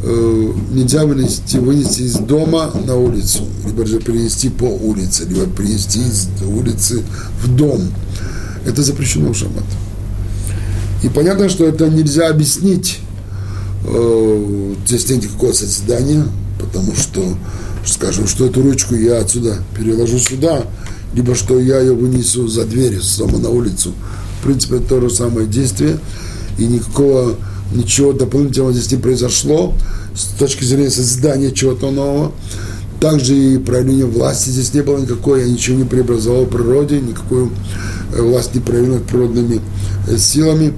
[SPEAKER 1] э, нельзя вынести, вынести из дома на улицу, либо же перенести по улице, либо перенести из улицы в дом. Это запрещено в шаббат. И понятно, что это нельзя объяснить, э, здесь нет никакого созидания, потому что скажем, что эту ручку я отсюда переложу сюда, либо что я ее вынесу за дверь, сама на улицу. В принципе, это то же самое действие, и никакого, ничего дополнительного здесь не произошло с точки зрения создания чего-то нового. Также и проявление власти здесь не было никакой, я ничего не преобразовал в природе, никакую э, власть не проявил над природными э, силами.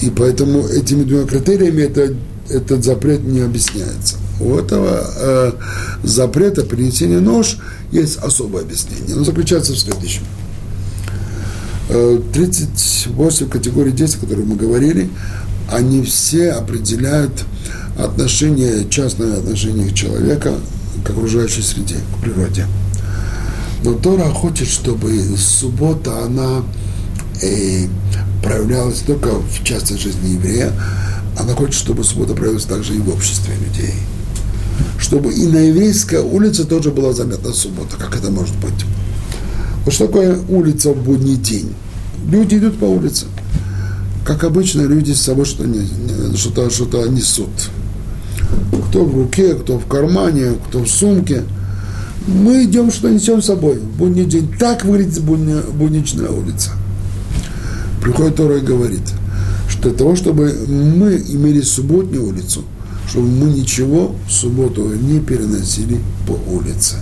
[SPEAKER 1] И поэтому этими двумя критериями это, этот запрет не объясняется. У этого э, запрета принесения нож есть особое объяснение. Оно заключается в следующем. Э, 38 категорий действий, о которых мы говорили, они все определяют отношение, частное отношение человека к окружающей среде, к природе. Но Тора хочет, чтобы суббота, она э, проявлялась только в частной жизни еврея, она хочет, чтобы суббота проявилась также и в обществе людей – чтобы и на еврейской улице тоже была заметна суббота. Как это может быть? Вот что такое улица в будний день? Люди идут по улице. Как обычно, люди с собой что-то, что-то, что-то несут. Кто в руке, кто в кармане, кто в сумке. Мы идем, что несем с собой в будний день. Так выглядит будня, будничная улица. Приходит Тора и говорит, что для того, чтобы мы имели субботнюю улицу, чтобы мы ничего в субботу не переносили по улице.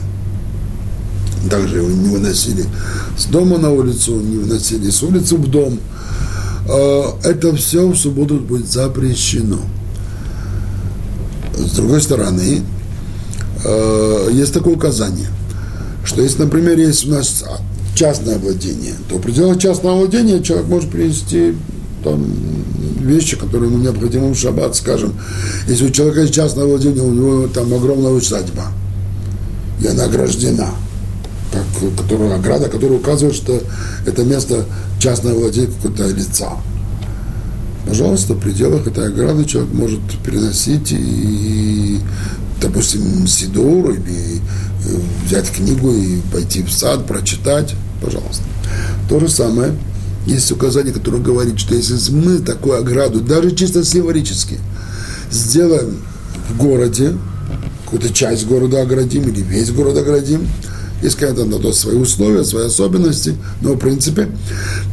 [SPEAKER 1] Также не выносили с дома на улицу, не выносили с улицы в дом. А, это все в субботу будет запрещено. С другой стороны, а, есть такое указание, что если, например, есть у нас частное владение, то в пределах частного владения человек может принести там, вещи, которые ему необходимы в шаббат, скажем, если у человека есть частное владение, у него там огромная усадьба, и она ограждена – как, которая, ограда, которая указывает, что это место частное владение какого-то лица. Пожалуйста, в пределах этой ограды человек может переносить и, допустим, сидур, или э, взять книгу и пойти в сад, прочитать, пожалуйста. То же самое, есть указание, которое говорит, что если мы такую ограду, даже чисто символически, сделаем в городе, какую-то часть города оградим или весь город оградим, есть, конечно, на то свои условия, свои особенности, но в принципе,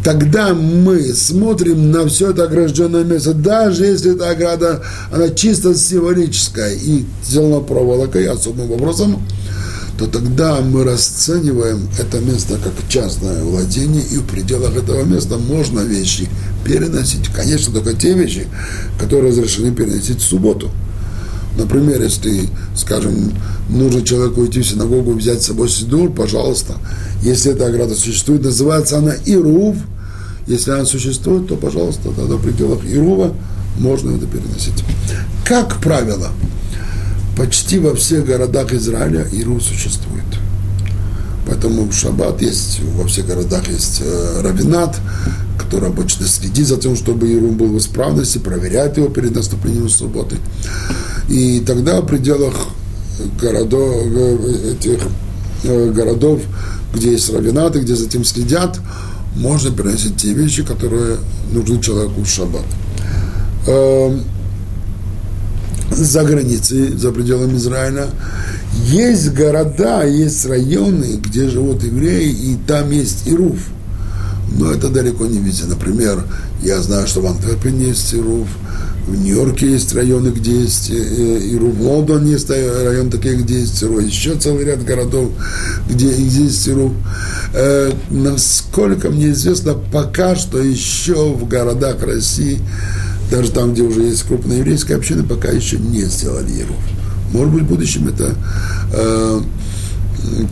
[SPEAKER 1] тогда мы смотрим на все это огражденное место, даже если эта ограда, она чисто символическая и сделана проволокой, особым образом, то тогда мы расцениваем это место как частное владение, и в пределах этого места можно вещи переносить. Конечно, только те вещи, которые разрешены переносить в субботу. Например, если, скажем, нужно человеку идти в синагогу и взять с собой сидур, пожалуйста. Если эта ограда существует, называется она Ирув. Если она существует, то, пожалуйста, тогда в пределах Ирува можно это переносить. Как правило, почти во всех городах Израиля Ирув существует. Поэтому в шаббат есть, во всех городах есть э, равинат, который обычно следит за тем, чтобы Иерум был в исправности, проверяет его перед наступлением субботы. И тогда в пределах городов, э, этих э, городов, где есть равинаты, где за этим следят, можно приносить те вещи, которые нужны человеку в шаббат. Эм, за границей, за пределами Израиля, есть города, есть районы, где живут евреи, и там есть Ируф. Но это далеко не везде. Например, я знаю, что в Антверпене есть Ируф, в Нью-Йорке есть районы, где есть Ируф, в Лондоне есть район такие, где есть Ируф, еще целый ряд городов, где есть Ируф. Э, насколько мне известно, пока что еще в городах России, даже там, где уже есть крупная еврейская община, пока еще не сделали Ируф. Может быть, в будущем это э,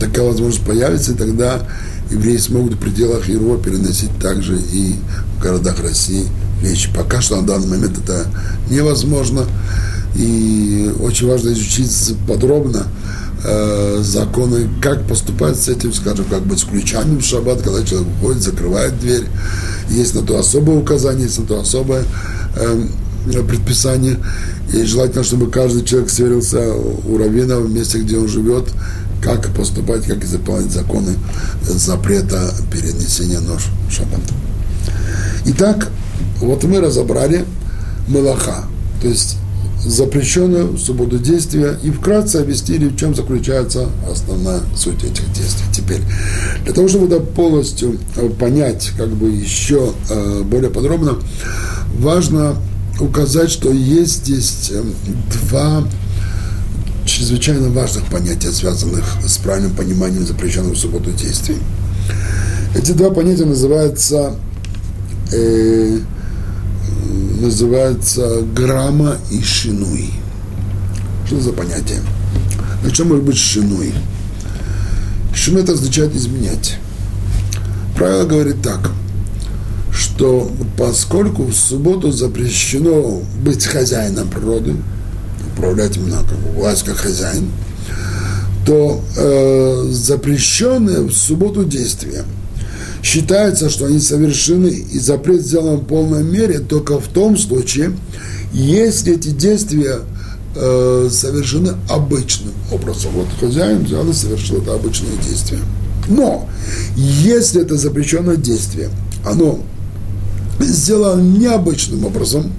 [SPEAKER 1] такая возможность появится, и тогда евреи смогут в пределах Европы переносить также и в городах России вещи. Пока что на данный момент это невозможно. И очень важно изучить подробно э, законы, как поступать с этим, скажем, как быть с ключами в шаббат, когда человек выходит, закрывает дверь. Есть на то особое указание, есть на то особое э, предписание. И желательно, чтобы каждый человек сверился у раввина в месте, где он живет, как поступать, как исполнять законы запрета перенесения нож в шаббат. Итак, вот мы разобрали Малаха, то есть запрещенную в субботу действия, и вкратце объяснили, в чем заключается основная суть этих действий. Теперь, для того, чтобы это полностью э, понять, как бы еще э, более подробно, важно указать, что есть здесь эм, два чрезвычайно важных понятия, связанных с правильным пониманием запрещенных в субботу действий. Эти два понятия называются, э, называются грамма и шинуй. Что за понятие? На чем может быть шинуй? Шинуй это означает изменять. Правило говорит так – что поскольку в субботу запрещено быть хозяином природы, управлять как власть как хозяин, то э, запрещенные в субботу действия считается, что они совершены и запрет сделан в полной мере только в том случае, если эти действия э, совершены обычным образом. Вот хозяин взял и совершил это обычное действие. Но если это запрещенное действие, оно сделано необычным образом,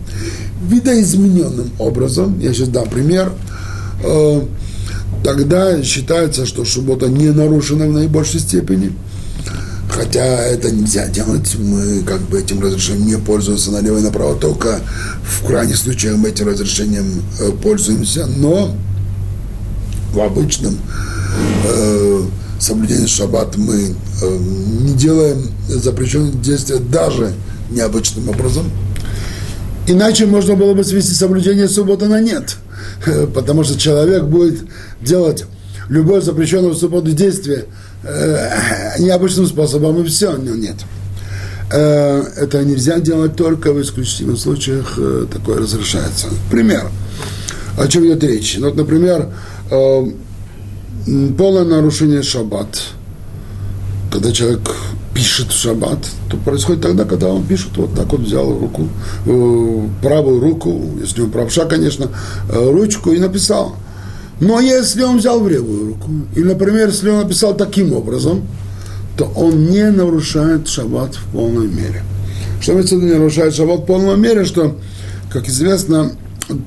[SPEAKER 1] видоизмененным образом, я сейчас дам пример, э, тогда считается, что суббота не нарушена в наибольшей степени – Хотя это нельзя делать, мы как бы этим разрешением не пользуемся налево и направо, только в крайних случаях мы этим разрешением э, пользуемся, но в обычном э, соблюдении шаббат мы не делаем запрещенные действия даже необычным образом. Иначе можно было бы свести соблюдение субботы на нет, потому что человек будет делать любое запрещенное в субботу действие – э, необычным способом, и все, ну, нет. Э, это нельзя делать только в исключительных случаях, э, такое разрешается. Пример. О чем идет речь? Вот, например, полное нарушение шаббат. Когда человек пишет в шаббат, то происходит тогда, когда он пишет, вот так вот взял руку, э, правую руку, если он правша, конечно, э, ручку и написал – но если он взял в левую руку, и, например, если он написал таким образом, то он не нарушает шаббат в полной мере. Что имеется в виду не нарушает шаббат в полной мере, что, как известно,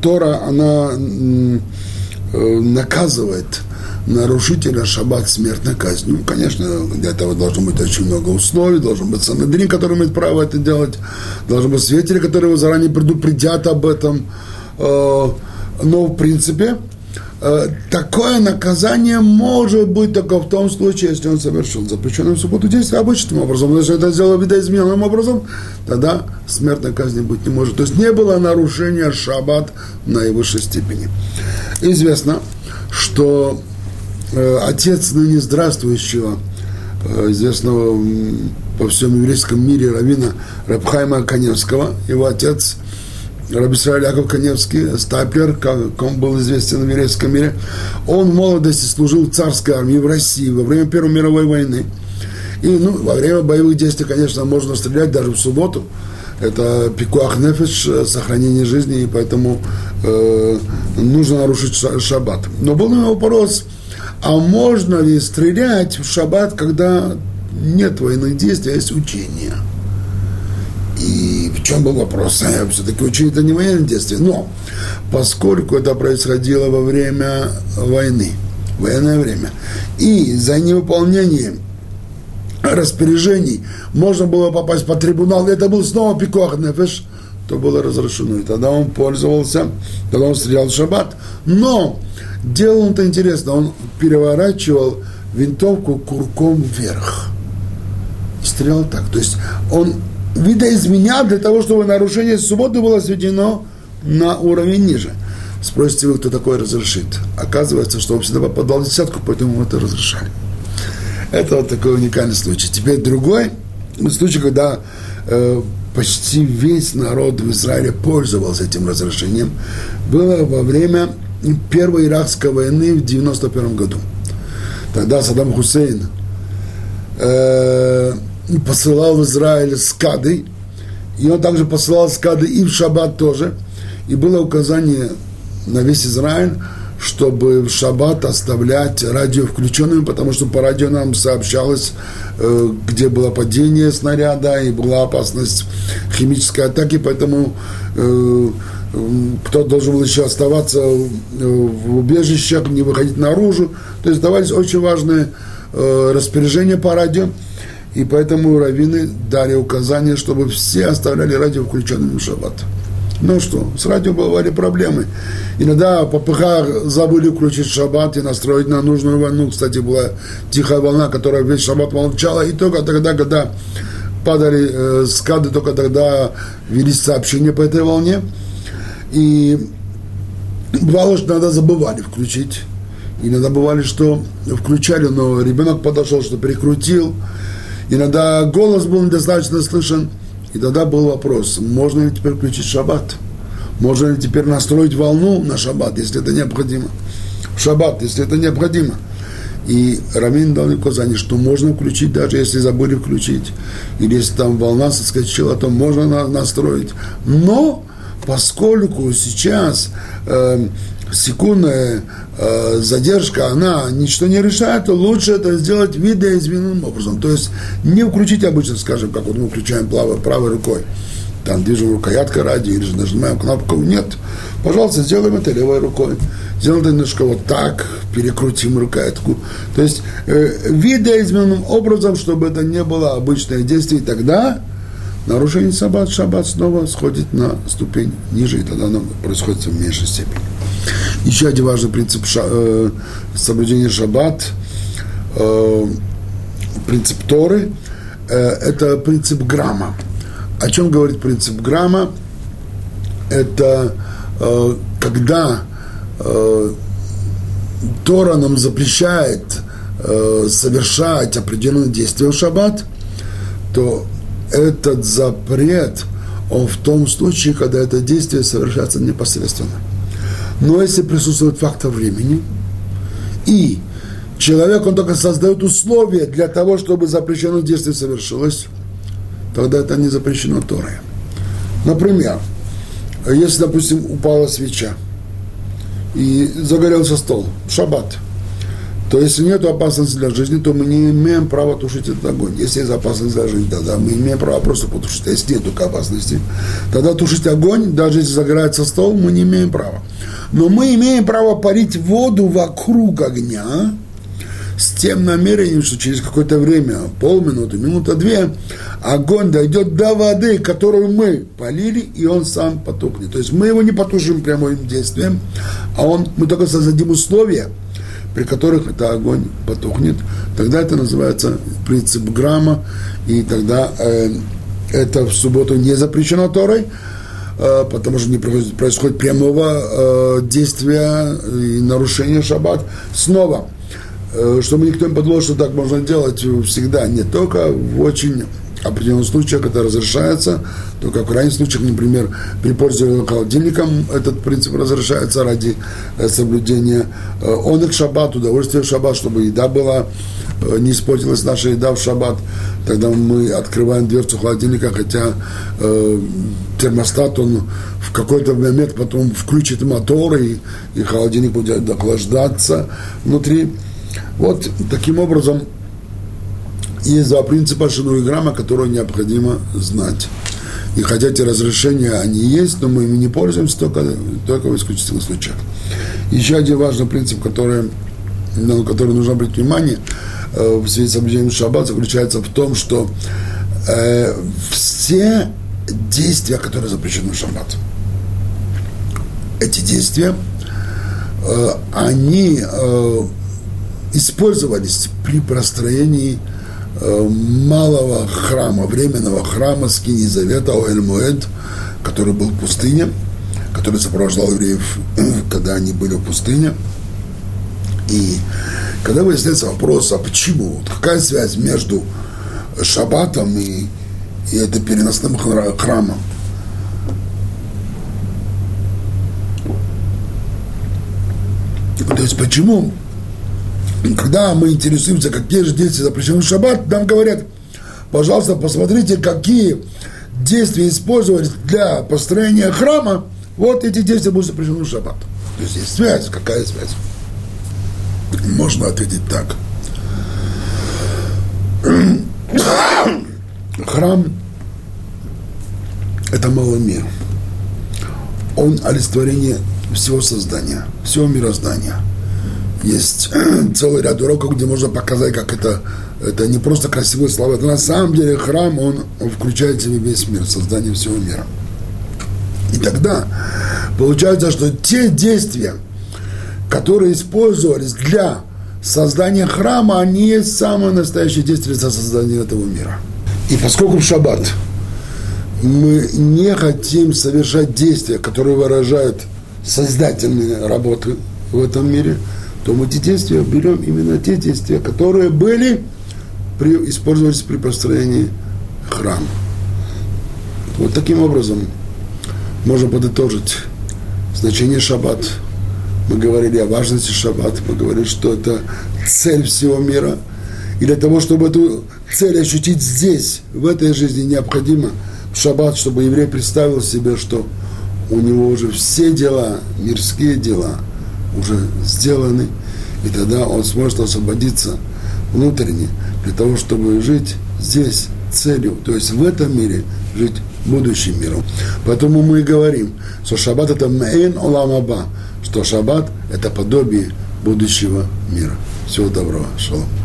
[SPEAKER 1] Тора, она э, наказывает нарушителя шаббат смертной казнью. Конечно, для этого должно быть очень много условий, должен быть санедрин, который имеет право это делать, должен быть свидетели, которые его заранее предупредят об этом. Э, но, в принципе, Э, такое наказание может быть только в том случае, если он совершил запрещенную в субботу действие обычным образом. Если это сделал видоизмененным образом, тогда смертной казни быть не может. То есть не было нарушения шаббат на наивысшей степени. Известно, что отец ныне здравствующего, э, известного по всем еврейском мире равина Рабхайма Каневского, его отец – Рабисраиль Яков Каневский, Стаплер, как он был известен в еврейском мире, он в молодости служил в царской армии в России во время Первой мировой войны. И ну, во время боевых действий, конечно, можно стрелять даже в субботу. Это пикуах нефиш, сохранение жизни, и поэтому э, нужно нарушить шаббат. Но был у него вопрос, а можно ли стрелять в шаббат, когда нет военных действий, а есть учения? И в чем был вопрос? Все-таки учили это не военное действие. Но поскольку это происходило во время войны, военное время, и за невыполнение распоряжений можно было попасть по трибунал, это был снова пикуах нефеш, то было разрешено. И тогда он пользовался, тогда он стрелял в шаббат. Но делал он-то интересно, он переворачивал винтовку курком вверх. И стрелял так. То есть он видоизменял для того, чтобы нарушение субботы было сведено на уровень ниже. Спросите вы, кто такое разрешит. Оказывается, что он всегда попадал в десятку, поэтому мы это разрешали. Это вот такой уникальный случай. Теперь другой случай, когда э, почти весь народ в Израиле пользовался этим разрешением, было во время Первой Иракской войны в 91 году. Тогда Саддам Хусейн э, посылал в Израиль скады, и он также посылал скады и в шаббат тоже. И было указание на весь Израиль, чтобы в шаббат оставлять радио включенным, потому что по радио нам сообщалось, э, где было падение снаряда и была опасность химической атаки, поэтому э, кто должен был еще оставаться в убежищах, не выходить наружу. То есть давались очень важные э, распоряжения по радио. И поэтому раввины дали указание, чтобы все оставляли радио включенным в шаббат. Ну что, с радио бывали проблемы. Иногда по ПХ забыли включить шаббат и настроить на нужную волну. Кстати, была тихая волна, которая весь шаббат молчала. И только тогда, когда падали э, скады, только тогда велись сообщения по этой волне. И бывало, что иногда забывали включить. Иногда бывали, что включали, но ребенок подошел, что перекрутил. Иногда голос был недостаточно слышен. И тогда был вопрос, можно ли теперь включить шаббат? Можно ли теперь настроить волну на шаббат, если это необходимо? В шаббат, если это необходимо. И Рамин дал указание, что можно включить, даже если забыли включить. Или если там волна соскочила, то можно на, настроить. Но поскольку сейчас э, секундная э, задержка, она ничто не решает, то лучше это сделать видоизмененным образом. То есть не включить обычно, скажем, как вот мы включаем правой, правой рукой, там движем рукоятка ради или же нажимаем кнопку. Нет. Пожалуйста, сделаем это левой рукой. Сделаем это немножко вот так, перекрутим рукоятку. То есть э, видоизмененным образом, чтобы это не было обычное действие, тогда нарушение шаббат, шаббат снова сходит на ступень ниже, и тогда оно происходит в меньшей степени. Еще один важный принцип ша, э, соблюдения шаббат, э, принцип Торы, э, это принцип грамма. О чем говорит принцип грамма? Это э, когда э, Тора нам запрещает э, совершать определенные действия в шаббат, то этот запрет, он в том случае, когда это действие совершается непосредственно. Но если присутствует фактор времени, и человек, он только создает условия для того, чтобы запрещенное действие совершилось, тогда это не запрещено Торой. Например, если, допустим, упала свеча и загорелся стол, шаббат – то если нет опасности для жизни, то мы не имеем права тушить этот огонь. Если есть опасность для жизни, тогда мы имеем право просто потушить. А если нет только опасности, тогда тушить огонь, даже если загорается стол, мы не имеем права. Но мы имеем право парить воду вокруг огня, с тем намерением, что через какое-то время, полминуты, минута две, огонь дойдет до воды, которую мы полили, и он сам потухнет. То есть мы его не потушим прямым действием, а он, мы только создадим условия – при которых это огонь потухнет, тогда это называется принцип грамма, и тогда э, это в субботу не запрещено Торой, э, потому что не происходит прямого э, действия и нарушения шаббат. Снова, э, чтобы никто не подумал, что так можно делать всегда, не только в очень определенных случаях это разрешается, только в крайних случаях, например, при пользовании холодильником этот принцип разрешается ради э, соблюдения э, он их шаббат, удовольствия в шаббат, чтобы еда была, э, не испортилась наша еда в шаббат, тогда мы открываем дверцу холодильника, хотя термостат, он в какой-то момент потом включит мотор, и, и холодильник будет охлаждаться внутри. Вот таким образом есть два принципа шинуи грамма, которые необходимо знать. И хотя эти разрешения, они есть, но мы ими не пользуемся только, только в исключительных случаях. Еще один важный принцип, который, на который нужно обратить внимание э, в связи с соблюдением шаббат, заключается в том, что э, все действия, которые запрещены в шаббат, эти действия, э, они э, использовались при простроении малого храма, временного храма Скини Завета Оэль-Муэд, который был в пустыне, который сопровождал евреев, когда они были в пустыне. И когда выясняется вопрос, а почему, вот какая связь между шаббатом и, и это переносным храмом, то есть почему когда мы интересуемся, какие же действия запрещены в шаббат, нам говорят, пожалуйста, посмотрите, какие действия использовались для построения храма, вот эти действия будут запрещены в шаббат. То есть есть связь, какая связь? Можно ответить так. Храм – это малый мир. Он олицетворение всего создания, всего мироздания – есть целый ряд уроков, где можно показать, как это, это не просто красивые слова, это на самом деле храм, он, включает в себе весь мир, создание всего мира. И тогда получается, что те действия, которые использовались для создания храма, они есть самое настоящее действие для создания этого мира. И поскольку в шаббат мы не хотим совершать действия, которые выражают создательные работы в этом мире – то мы эти действия берем именно те действия, которые были, при, использовались при построении храма. Вот таким образом можно подытожить значение шаббат. Мы говорили о важности шаббат, мы говорили, что это цель всего мира. И для того, чтобы эту цель ощутить здесь, в этой жизни, необходимо в шаббат, чтобы еврей представил себе, что у него уже все дела, мирские дела – уже сделаны, и тогда он сможет освободиться внутренне для того, чтобы жить здесь целью, то есть в этом мире жить будущим миром. Поэтому мы и говорим, что шаббат это мейн оламаба, что шаббат это подобие будущего мира. Всего доброго. Шалом.